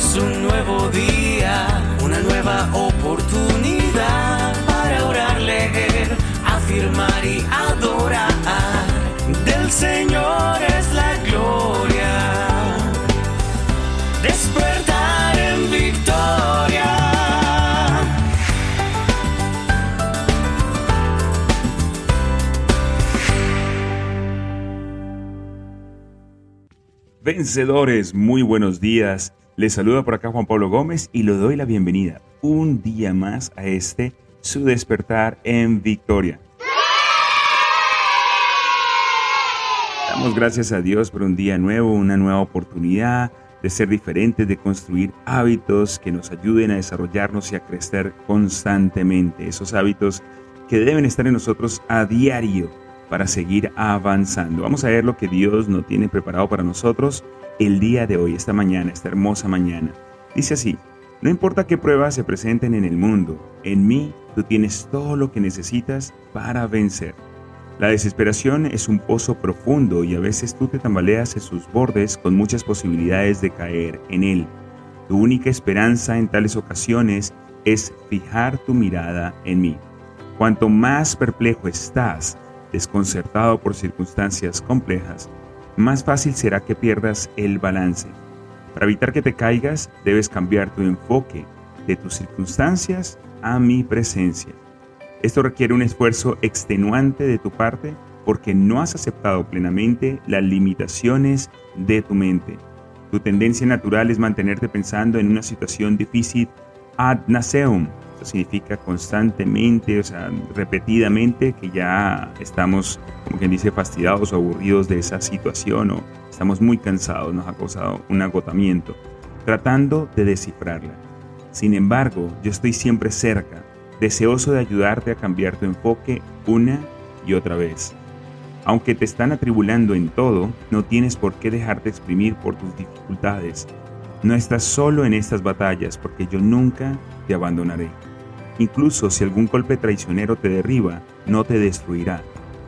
es un nuevo día, una nueva oportunidad para orar, leer, afirmar y adorar. Del Señor es la gloria. Despertar en victoria. Vencedores, muy buenos días. Les saluda por acá Juan Pablo Gómez y le doy la bienvenida un día más a este su despertar en victoria. Damos gracias a Dios por un día nuevo, una nueva oportunidad de ser diferentes, de construir hábitos que nos ayuden a desarrollarnos y a crecer constantemente. Esos hábitos que deben estar en nosotros a diario para seguir avanzando. Vamos a ver lo que Dios nos tiene preparado para nosotros el día de hoy, esta mañana, esta hermosa mañana. Dice así, no importa qué pruebas se presenten en el mundo, en mí tú tienes todo lo que necesitas para vencer. La desesperación es un pozo profundo y a veces tú te tambaleas en sus bordes con muchas posibilidades de caer en él. Tu única esperanza en tales ocasiones es fijar tu mirada en mí. Cuanto más perplejo estás, desconcertado por circunstancias complejas, más fácil será que pierdas el balance. Para evitar que te caigas, debes cambiar tu enfoque de tus circunstancias a mi presencia. Esto requiere un esfuerzo extenuante de tu parte porque no has aceptado plenamente las limitaciones de tu mente. Tu tendencia natural es mantenerte pensando en una situación difícil ad nauseam, significa constantemente, o sea, repetidamente, que ya estamos, como quien dice, fastidiados o aburridos de esa situación o estamos muy cansados, nos ha causado un agotamiento, tratando de descifrarla. Sin embargo, yo estoy siempre cerca, deseoso de ayudarte a cambiar tu enfoque una y otra vez. Aunque te están atribulando en todo, no tienes por qué dejarte exprimir por tus dificultades. No estás solo en estas batallas porque yo nunca te abandonaré. Incluso si algún golpe traicionero te derriba, no te destruirá.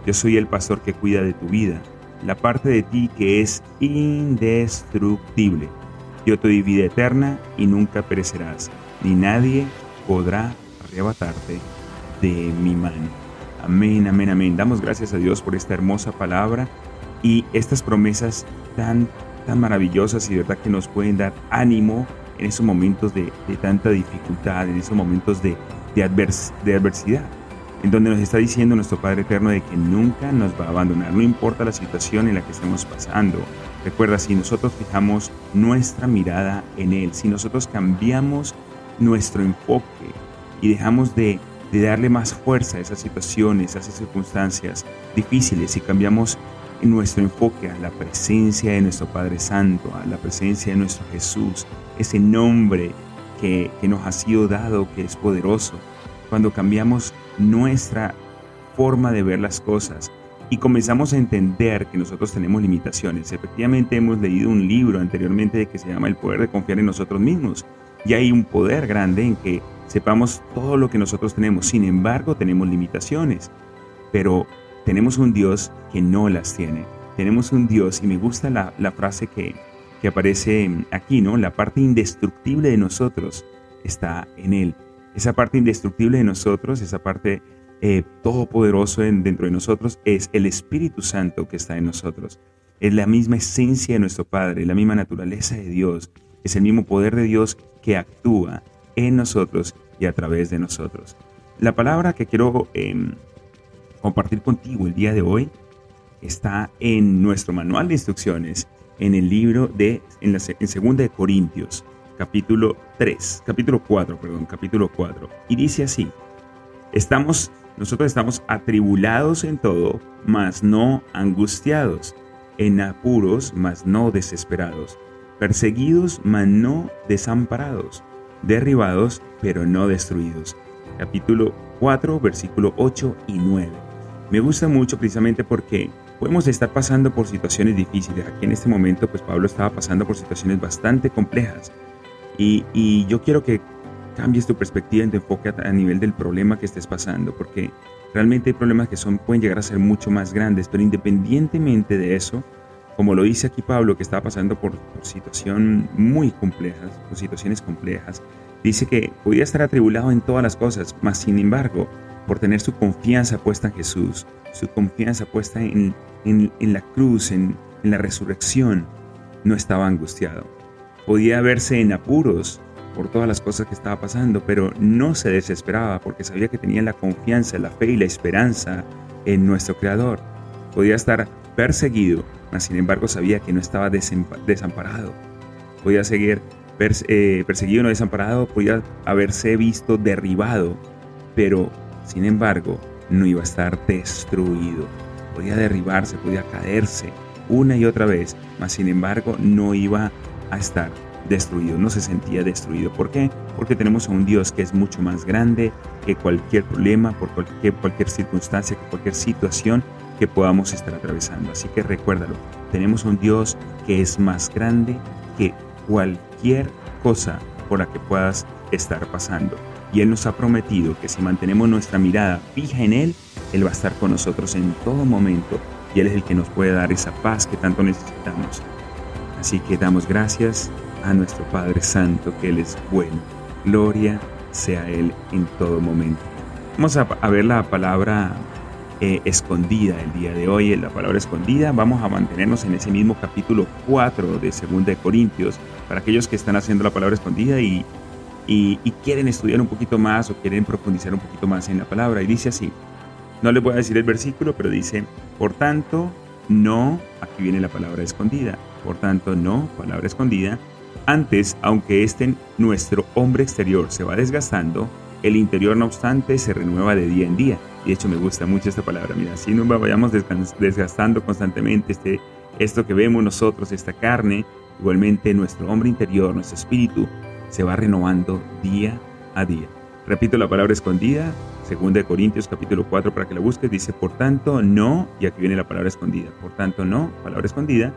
Yo soy el pastor que cuida de tu vida, la parte de ti que es indestructible. Yo te doy vida eterna y nunca perecerás, ni nadie podrá arrebatarte de mi mano. Amén, amén, amén. Damos gracias a Dios por esta hermosa palabra y estas promesas tan, tan maravillosas y verdad que nos pueden dar ánimo en esos momentos de, de tanta dificultad, en esos momentos de, de, adversidad, en donde nos está diciendo nuestro Padre Eterno de que nunca nos va a abandonar, no importa la situación en la que estemos pasando. Recuerda, si nosotros fijamos nuestra mirada en Él, si nosotros cambiamos nuestro enfoque y dejamos de, de darle más fuerza a esas situaciones, a esas circunstancias difíciles, y cambiamos nuestro enfoque a la presencia de nuestro Padre Santo, a la presencia de nuestro Jesús, ese nombre que, nos ha sido dado, que es poderoso, cuando cambiamos nuestra forma de ver las cosas y comenzamos a entender que nosotros tenemos limitaciones. Efectivamente hemos leído un libro anteriormente que se llama El poder de confiar en nosotros mismos y hay un poder grande en que sepamos todo lo que nosotros tenemos. Sin embargo, tenemos limitaciones, pero tenemos un Dios que no las tiene. Tenemos un Dios y me gusta la, frase que, que aparece aquí, ¿no? La parte indestructible de nosotros está en Él. Esa parte indestructible de nosotros, esa parte eh, todopoderoso dentro de nosotros, es el Espíritu Santo que está en nosotros. Es la misma esencia de nuestro Padre, la misma naturaleza de Dios. Es el mismo poder de Dios que actúa en nosotros y a través de nosotros. La palabra que quiero em, compartir contigo el día de hoy está en nuestro manual de instrucciones en el libro de, en, la, segunda de Corintios, capítulo 3, capítulo 4, perdón, capítulo 4. Y dice así, estamos, nosotros estamos atribulados en todo, mas no angustiados, en apuros, mas no desesperados, perseguidos, mas no desamparados, derribados, pero no destruidos. Capítulo 4, versículo 8 y 9. Me gusta mucho precisamente porque podemos estar pasando por situaciones difíciles. Aquí en este momento, pues Pablo estaba pasando por situaciones bastante complejas. Y, yo quiero que cambies tu perspectiva en tu enfoque a, nivel del problema que estés pasando, porque realmente hay problemas que son, pueden llegar a ser mucho más grandes, pero independientemente de eso, como lo dice aquí Pablo, que estaba pasando por, situaciones muy complejas, por situaciones complejas, dice que podía estar atribulado en todas las cosas, mas sin embargo, por tener su confianza puesta en Jesús, su confianza puesta en, la cruz, en, en la resurrección, no estaba angustiado. Podía verse en apuros por todas las cosas que estaba pasando, pero no se desesperaba porque sabía que tenía la confianza, la fe y la esperanza en nuestro Creador. Podía estar perseguido, mas sin embargo sabía que no estaba desamparado. Podía seguir eh, perseguido, no desamparado, podía haberse visto derribado, pero sin embargo no iba a estar destruido. Podía derribarse, podía caerse una y otra vez, mas sin embargo no iba a estar destruido, no se sentía destruido. ¿Por qué? Porque tenemos a un Dios que es mucho más grande que cualquier problema, por cualquier, circunstancia, que cualquier situación que podamos estar atravesando. Así que recuérdalo, tenemos un Dios que es más grande que cualquier cosa por la que puedas estar pasando. Y Él nos ha prometido que si mantenemos nuestra mirada fija en Él, Él va a estar con nosotros en todo momento y Él es el que nos puede dar esa paz que tanto necesitamos. Así que damos gracias a nuestro Padre Santo, que Él es bueno. Gloria sea Él en todo momento. Vamos a, ver la palabra eh, escondida el día de hoy, la palabra escondida. Vamos a mantenernos en ese mismo capítulo 4 de 2 de Corintios, para aquellos que están haciendo la palabra escondida y, y, y quieren estudiar un poquito más o quieren profundizar un poquito más en la palabra. Y dice así, no les voy a decir el versículo, pero dice, por tanto, no, aquí viene la palabra escondida, por tanto, no, palabra escondida, antes, aunque este nuestro hombre exterior se va desgastando, el interior no obstante se renueva de día en día. Y de hecho me gusta mucho esta palabra. Mira, si nos vayamos desgastando constantemente este, esto que vemos nosotros, esta carne, igualmente nuestro hombre interior, nuestro espíritu, se va renovando día a día. Repito la palabra escondida, 2 Corintios capítulo 4 para que la busques, dice, por tanto no, y aquí viene la palabra escondida, por tanto no, palabra escondida,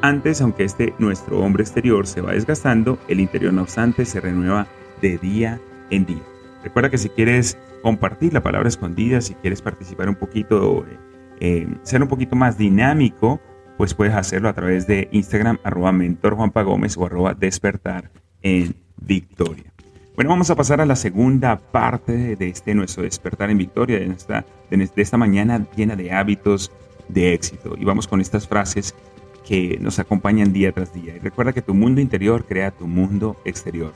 antes, aunque este nuestro hombre exterior se va desgastando, el interior no obstante se renueva de día en día. Recuerda que si quieres compartir la palabra escondida, si quieres participar un poquito, eh, eh, ser un poquito más dinámico, pues puedes hacerlo a través de Instagram, arroba mentor Gómez o arroba despertar en victoria. Bueno, vamos a pasar a la segunda parte de este nuestro despertar en victoria, de esta, de esta mañana llena de hábitos de éxito. Y vamos con estas frases que nos acompañan día tras día. Y recuerda que tu mundo interior crea tu mundo exterior.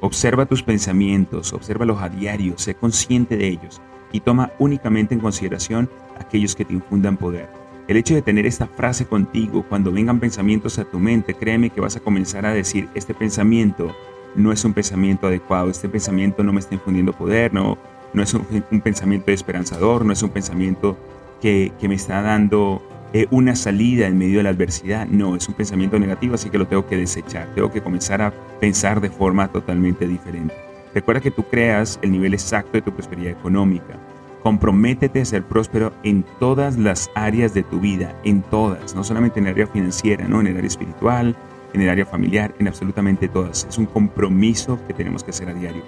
Observa tus pensamientos, obsérvalos a diario, sé consciente de ellos y toma únicamente en consideración aquellos que te infundan poder. El hecho de tener esta frase contigo, cuando vengan pensamientos a tu mente, créeme que vas a comenzar a decir, este pensamiento no es un pensamiento adecuado, este pensamiento no me está infundiendo poder, no, no es un, pensamiento esperanzador, no es un pensamiento que, me está dando eh, una salida en medio de la adversidad. No, es un pensamiento negativo, así que lo tengo que desechar. Tengo que comenzar a pensar de forma totalmente diferente. Recuerda que tú creas el nivel exacto de tu prosperidad económica. Comprométete a ser próspero en todas las áreas de tu vida, en todas, no solamente en el área financiera, no en el área espiritual, en el área familiar, en absolutamente todas. Es un compromiso que tenemos que hacer a diario.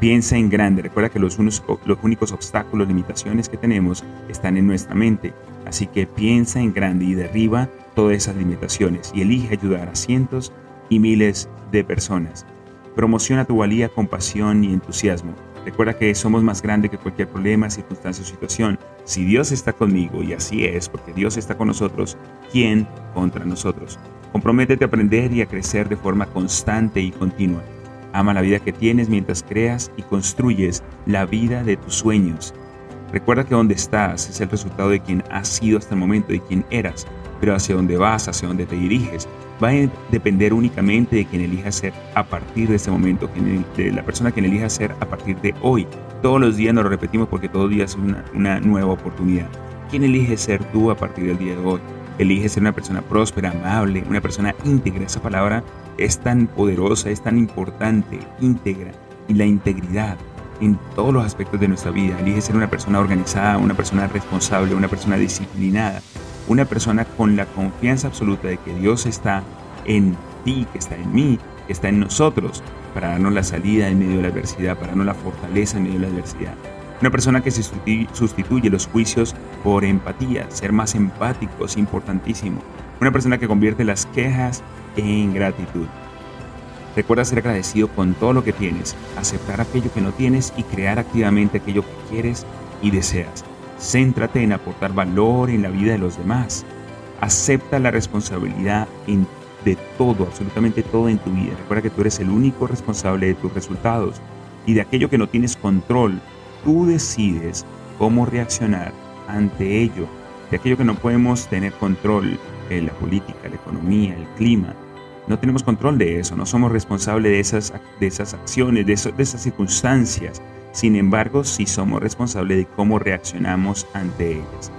Piensa en grande. Recuerda que los, unos, los únicos obstáculos, limitaciones que tenemos están en nuestra mente. Así que piensa en grande y derriba todas esas limitaciones y elige ayudar a cientos y miles de personas. Promociona tu valía con pasión y entusiasmo. Recuerda que somos más grandes que cualquier problema, circunstancia o situación. Si Dios está conmigo, y así es, porque Dios está con nosotros, ¿quién contra nosotros? Comprométete a aprender y a crecer de forma constante y continua. Ama la vida que tienes mientras creas y construyes la vida de tus sueños. Recuerda que donde estás es el resultado de quien has sido hasta el momento, de quien eras, pero hacia dónde vas, hacia dónde te diriges, va a depender únicamente de quien elija ser a partir de este momento, de la persona que elija ser a partir de hoy. Todos los días nos lo repetimos porque todo día es una, una nueva oportunidad. ¿Quién elige ser tú a partir del día de hoy? Elige ser una persona próspera, amable, una persona íntegra. Esa palabra es tan poderosa, es tan importante, íntegra. Y la integridad en todos los aspectos de nuestra vida. Elige ser una persona organizada, una persona responsable, una persona disciplinada, una persona con la confianza absoluta de que Dios está en ti, que está en mí, que está en nosotros, para darnos la salida en medio de la adversidad, para darnos la fortaleza en medio de la adversidad. Una persona que se sustituye los juicios por empatía, ser más empático es importantísimo. Una persona que convierte las quejas en gratitud. Recuerda ser agradecido con todo lo que tienes, aceptar aquello que no tienes y crear activamente aquello que quieres y deseas. Céntrate en aportar valor en la vida de los demás. Acepta la responsabilidad de todo, absolutamente todo en tu vida. Recuerda que tú eres el único responsable de tus resultados y de aquello que no tienes control. Tú decides cómo reaccionar ante ello. De aquello que no podemos tener control, en la política, la economía, el clima, no tenemos control de eso, no somos responsables de esas, de esas acciones, de, de esas circunstancias. Sin embargo, sí somos responsables de cómo reaccionamos ante ellas.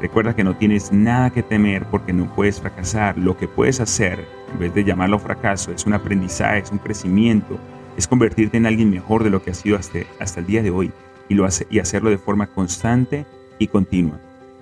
Recuerda que no tienes nada que temer porque no puedes fracasar. Lo que puedes hacer, en vez de llamarlo fracaso, es un aprendizaje, es un crecimiento, es convertirte en alguien mejor de lo que has sido hasta, hasta el día de hoy y, lo hace, y hacerlo de forma constante y continua.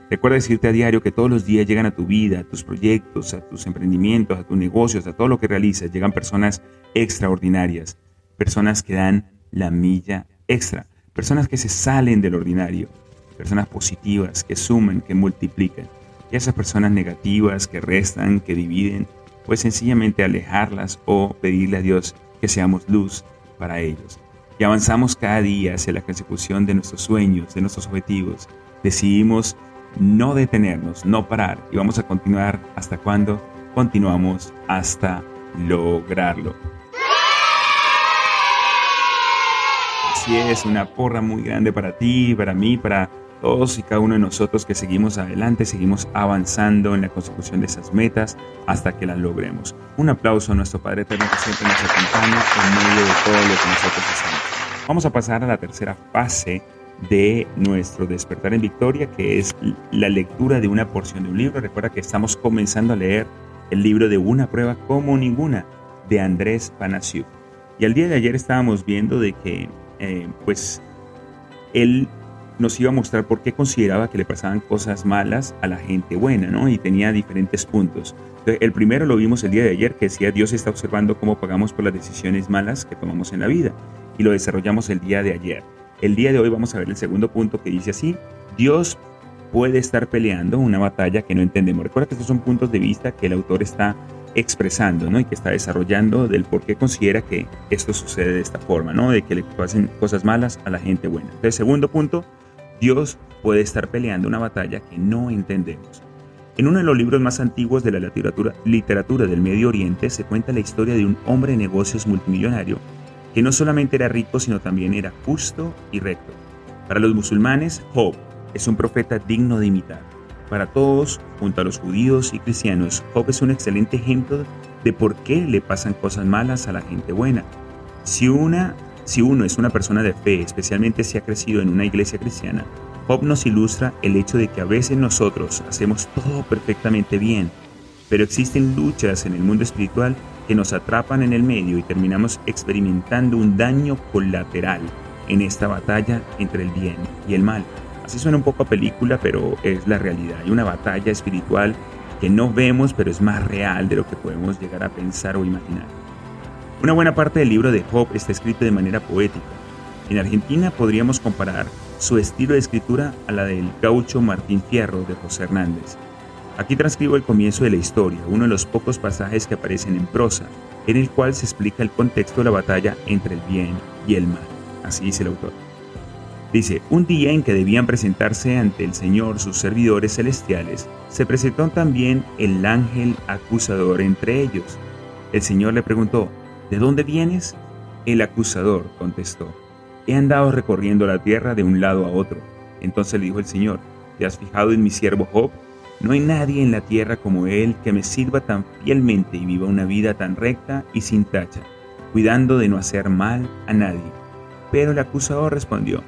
Recuerda decirte a diario que todos los días llegan a tu vida, a tus proyectos, a tus emprendimientos, a tus negocios, a todo lo que realizas. Llegan personas extraordinarias, personas que dan la milla extra, personas que se salen del ordinario, personas positivas, que suman, que multiplican. Y esas personas negativas, que restan, que dividen, pues sencillamente alejarlas o pedirle a Dios que seamos luz para ellos. Y avanzamos cada día hacia la consecución de nuestros sueños, de nuestros objetivos. Decidimos no detenernos, no parar y vamos a continuar hasta cuando continuamos hasta lograrlo. Así es, una porra muy grande para ti, para mí, para todos y cada uno de nosotros que seguimos adelante, seguimos avanzando en la consecución de esas metas hasta que las logremos. Un aplauso a nuestro Padre Eterno que siempre nos acompaña en medio de todo lo que nosotros hacemos. Vamos a pasar a la tercera fase de nuestro despertar en victoria, que es la lectura de una porción de un libro. Recuerda que estamos comenzando a leer el libro de Una prueba como ninguna de Andrés Panasiuk. Y al día de ayer estábamos viendo de que, eh, pues, él nos iba a mostrar por qué consideraba que le pasaban cosas malas a la gente buena, ¿no? Y tenía diferentes puntos. el primero lo vimos el día de ayer, que decía Dios está observando cómo pagamos por las decisiones malas que tomamos en la vida. Y lo desarrollamos el día de ayer. El día de hoy vamos a ver el segundo punto que dice así, Dios puede estar peleando una batalla que no entendemos. Recuerda que estos son puntos de vista que el autor está expresando ¿no? y que está desarrollando del por qué considera que esto sucede de esta forma, ¿no? de que le pasen cosas malas a la gente buena. Entonces, segundo punto, Dios puede estar peleando una batalla que no entendemos. En uno de los libros más antiguos de la literatura, del Medio Oriente se cuenta la historia de un hombre de negocios multimillonario que no solamente era rico, sino también era justo y recto. Para los musulmanes, Job es un profeta digno de imitar. Para todos, junto a los judíos y cristianos, Job es un excelente ejemplo de por qué le pasan cosas malas a la gente buena. Si, una, si uno es una persona de fe, especialmente si ha crecido en una iglesia cristiana, Job nos ilustra el hecho de que a veces nosotros hacemos todo perfectamente bien, pero existen luchas en el mundo espiritual que nos atrapan en el medio y terminamos experimentando un daño colateral en esta batalla entre el bien y el mal. Así suena un poco a película, pero es la realidad. Hay una batalla espiritual que no vemos, pero es más real de lo que podemos llegar a pensar o imaginar. Una buena parte del libro de Job está escrito de manera poética. En Argentina podríamos comparar su estilo de escritura a la del gaucho Martín Fierro de José Hernández. Aquí transcribo el comienzo de la historia, uno de los pocos pasajes que aparecen en prosa, en el cual se explica el contexto de la batalla entre el bien y el mal. Así dice el autor. Dice, un día en que debían presentarse ante el Señor sus servidores celestiales, se presentó también el ángel acusador entre ellos. El Señor le preguntó, ¿de dónde vienes? El acusador contestó, he andado recorriendo la tierra de un lado a otro. Entonces le dijo el Señor, ¿te has fijado en mi siervo Job? No hay nadie en la tierra como Él que me sirva tan fielmente y viva una vida tan recta y sin tacha, cuidando de no hacer mal a nadie. Pero el acusador respondió,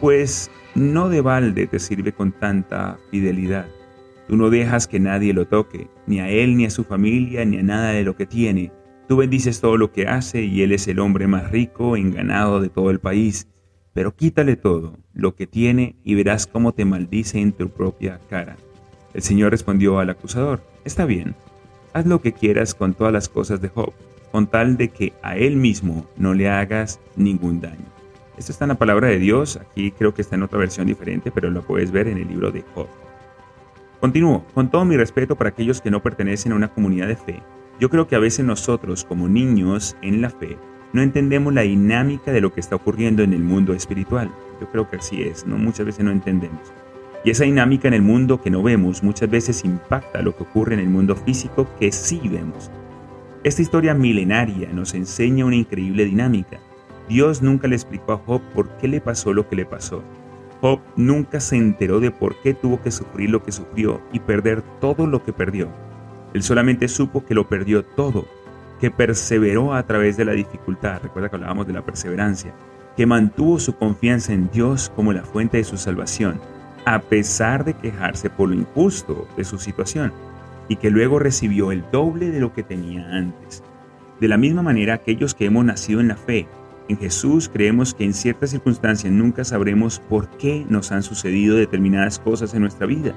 pues no de balde te sirve con tanta fidelidad. Tú no dejas que nadie lo toque, ni a él, ni a su familia, ni a nada de lo que tiene. Tú bendices todo lo que hace y él es el hombre más rico en ganado de todo el país. Pero quítale todo lo que tiene y verás cómo te maldice en tu propia cara. El Señor respondió al acusador, Está bien, haz lo que quieras con todas las cosas de Job, con tal de que a él mismo no le hagas ningún daño. Esto está en la palabra de Dios, aquí creo que está en otra versión diferente, pero lo puedes ver en el libro de Job. Continúo, con todo mi respeto para aquellos que no pertenecen a una comunidad de fe, yo creo que a veces nosotros, como niños en la fe, no entendemos la dinámica de lo que está ocurriendo en el mundo espiritual. Yo creo que así es, ¿no? Muchas veces no entendemos. Y esa dinámica en el mundo que no vemos muchas veces impacta lo que ocurre en el mundo físico que sí vemos. Esta historia milenaria nos enseña una increíble dinámica. Dios nunca le explicó a Job por qué le pasó lo que le pasó. Job nunca se enteró de por qué tuvo que sufrir lo que sufrió y perder todo lo que perdió. Él solamente supo que lo perdió todo, que perseveró a través de la dificultad, recuerda que hablábamos de la perseverancia, que mantuvo su confianza en Dios como la fuente de su salvación, a pesar de quejarse por lo injusto de su situación, y que luego recibió el doble de lo que tenía antes. De la misma manera, aquellos que hemos nacido en la fe, en Jesús creemos que en ciertas circunstancias nunca sabremos por qué nos han sucedido determinadas cosas en nuestra vida,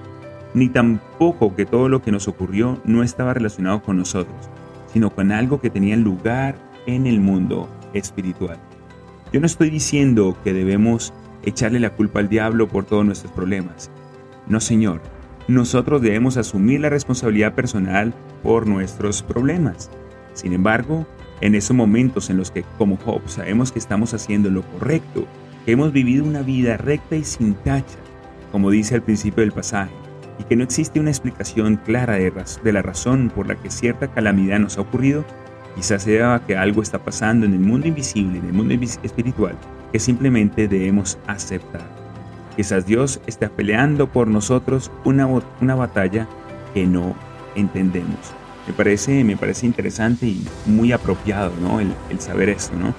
ni tampoco que todo lo que nos ocurrió no estaba relacionado con nosotros, sino con algo que tenía lugar en el mundo espiritual. Yo no estoy diciendo que debemos echarle la culpa al diablo por todos nuestros problemas. No, Señor. Nosotros debemos asumir la responsabilidad personal por nuestros problemas. Sin embargo, en esos momentos en los que como Job sabemos que estamos haciendo lo correcto, que hemos vivido una vida recta y sin tacha, como dice al principio del pasaje, y que no existe una explicación clara de, de la razón por la que cierta calamidad nos ha ocurrido, quizás sea que algo está pasando en el mundo invisible, en el mundo espiritual, que simplemente debemos aceptar. Quizás Dios está peleando por nosotros una, una batalla que no entendemos. Me parece, me parece interesante y muy apropiado ¿no? el, saber esto, ¿no?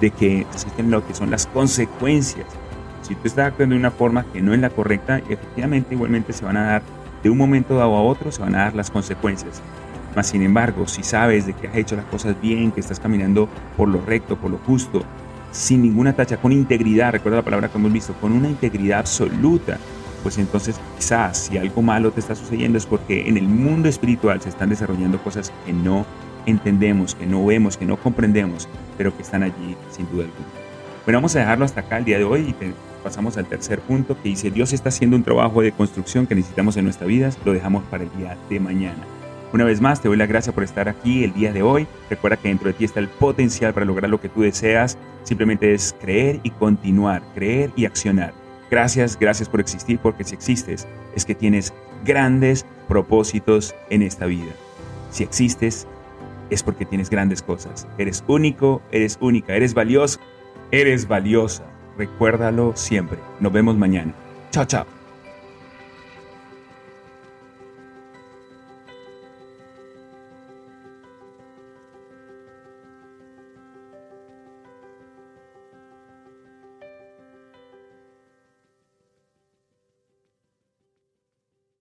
de que existen lo que son las consecuencias. Si tú estás actuando de una forma que no es la correcta, efectivamente igualmente se van a dar de un momento dado a otro, se van a dar las consecuencias. Mas sin embargo, si sabes de que has hecho las cosas bien, que estás caminando por lo recto, por lo justo, sin ninguna tacha, con integridad, recuerda la palabra que hemos visto, con una integridad absoluta, pues entonces quizás si algo malo te está sucediendo es porque en el mundo espiritual se están desarrollando cosas que no entendemos, que no vemos, que no comprendemos, pero que están allí sin duda alguna. Bueno, vamos a dejarlo hasta acá el día de hoy y pasamos al tercer punto que dice Dios está haciendo un trabajo de construcción que necesitamos en nuestra vida, lo dejamos para el día de mañana. Una vez más, te doy las gracias por estar aquí el día de hoy. Recuerda que dentro de ti está el potencial para lograr lo que tú deseas. Simplemente es creer y continuar, creer y accionar. Gracias, gracias por existir, porque si existes es que tienes grandes propósitos en esta vida. Si existes es porque tienes grandes cosas. Eres único, eres única, eres valioso, eres valiosa. Recuérdalo siempre. Nos vemos mañana. Chao, chao.